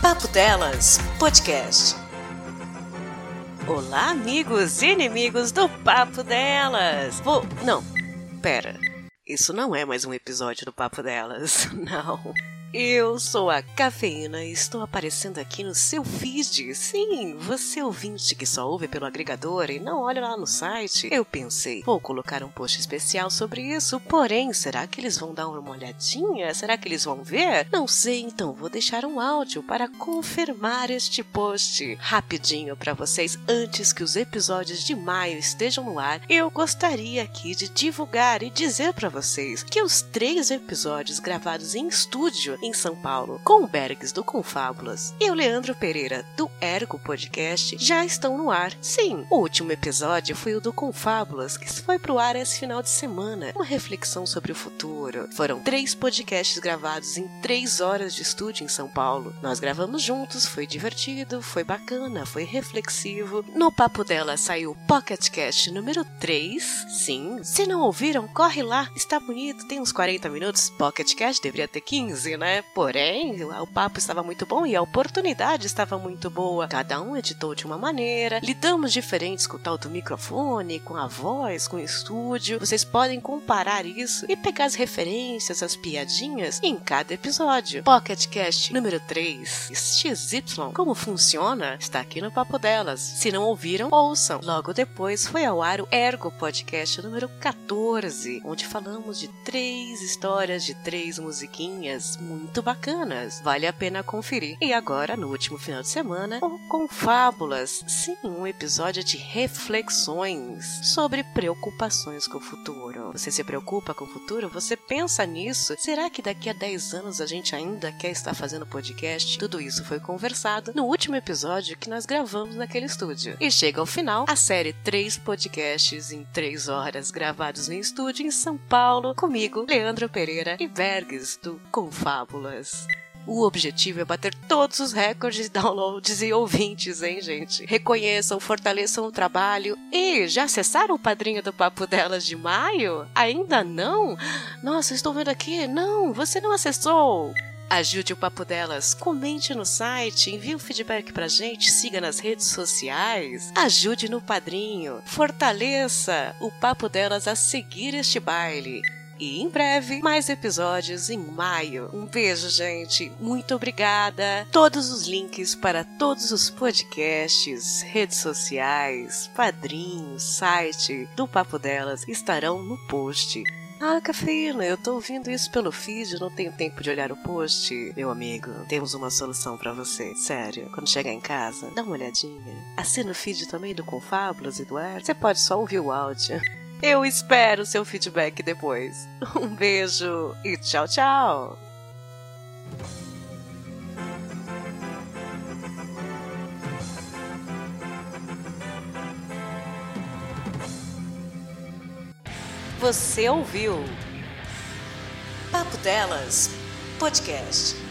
Papo Delas Podcast. Olá, amigos e inimigos do Papo Delas. Vou. Não, pera. Isso não é mais um episódio do Papo Delas. Não. Eu sou a Cafeína e estou aparecendo aqui no seu feed. Sim, você ouvinte que só ouve pelo agregador e não olha lá no site. Eu pensei, vou colocar um post especial sobre isso, porém, será que eles vão dar uma olhadinha? Será que eles vão ver? Não sei, então vou deixar um áudio para confirmar este post rapidinho para vocês antes que os episódios de maio estejam no ar. Eu gostaria aqui de divulgar e dizer para vocês que os três episódios gravados em estúdio em São Paulo, com o Bergs do Confábulas e o Leandro Pereira do Ergo Podcast já estão no ar. Sim, o último episódio foi o do Confábulas, que foi pro ar esse final de semana. Uma reflexão sobre o futuro. Foram três podcasts gravados em três horas de estúdio em São Paulo. Nós gravamos juntos, foi divertido, foi bacana, foi reflexivo. No papo dela saiu o Pocket Cast número 3. Sim, se não ouviram, corre lá, está bonito, tem uns 40 minutos. Pocket Cast deveria ter 15, né? Porém, o papo estava muito bom e a oportunidade estava muito boa. Cada um editou de uma maneira, lidamos diferentes com o tal do microfone, com a voz, com o estúdio. Vocês podem comparar isso e pegar as referências, as piadinhas em cada episódio. Pocket Cast número 3, XY, como funciona? Está aqui no Papo Delas. Se não ouviram, ouçam. Logo depois foi ao ar o Ergo Podcast número 14, onde falamos de três histórias de três musiquinhas muito muito bacanas. Vale a pena conferir. E agora, no último final de semana, o Confábulas. Sim, um episódio de reflexões sobre preocupações com o futuro. Você se preocupa com o futuro? Você pensa nisso? Será que daqui a 10 anos a gente ainda quer estar fazendo podcast? Tudo isso foi conversado no último episódio que nós gravamos naquele estúdio. E chega ao final a série 3 podcasts em 3 horas gravados no estúdio em São Paulo, comigo, Leandro Pereira e Bergs do Confábulas fábulas. O objetivo é bater todos os recordes de downloads e ouvintes, hein, gente? Reconheçam, fortaleçam o trabalho. E já acessaram o padrinho do Papo Delas de maio? Ainda não? Nossa, estou vendo aqui. Não, você não acessou. Ajude o Papo Delas, comente no site, envie um feedback pra gente, siga nas redes sociais, ajude no padrinho, fortaleça o Papo Delas a seguir este baile e em breve mais episódios em maio. Um beijo, gente. Muito obrigada. Todos os links para todos os podcasts, redes sociais, padrinhos, site do Papo Delas estarão no post. Ah, cafeína, eu tô ouvindo isso pelo feed, não tenho tempo de olhar o post. Meu amigo, temos uma solução para você. Sério, quando chegar em casa, dá uma olhadinha. Assina o feed também do Confábulas, Eduardo. Você pode só ouvir o áudio. Eu espero seu feedback depois. Um beijo e tchau, tchau! Você ouviu Papo Delas Podcast.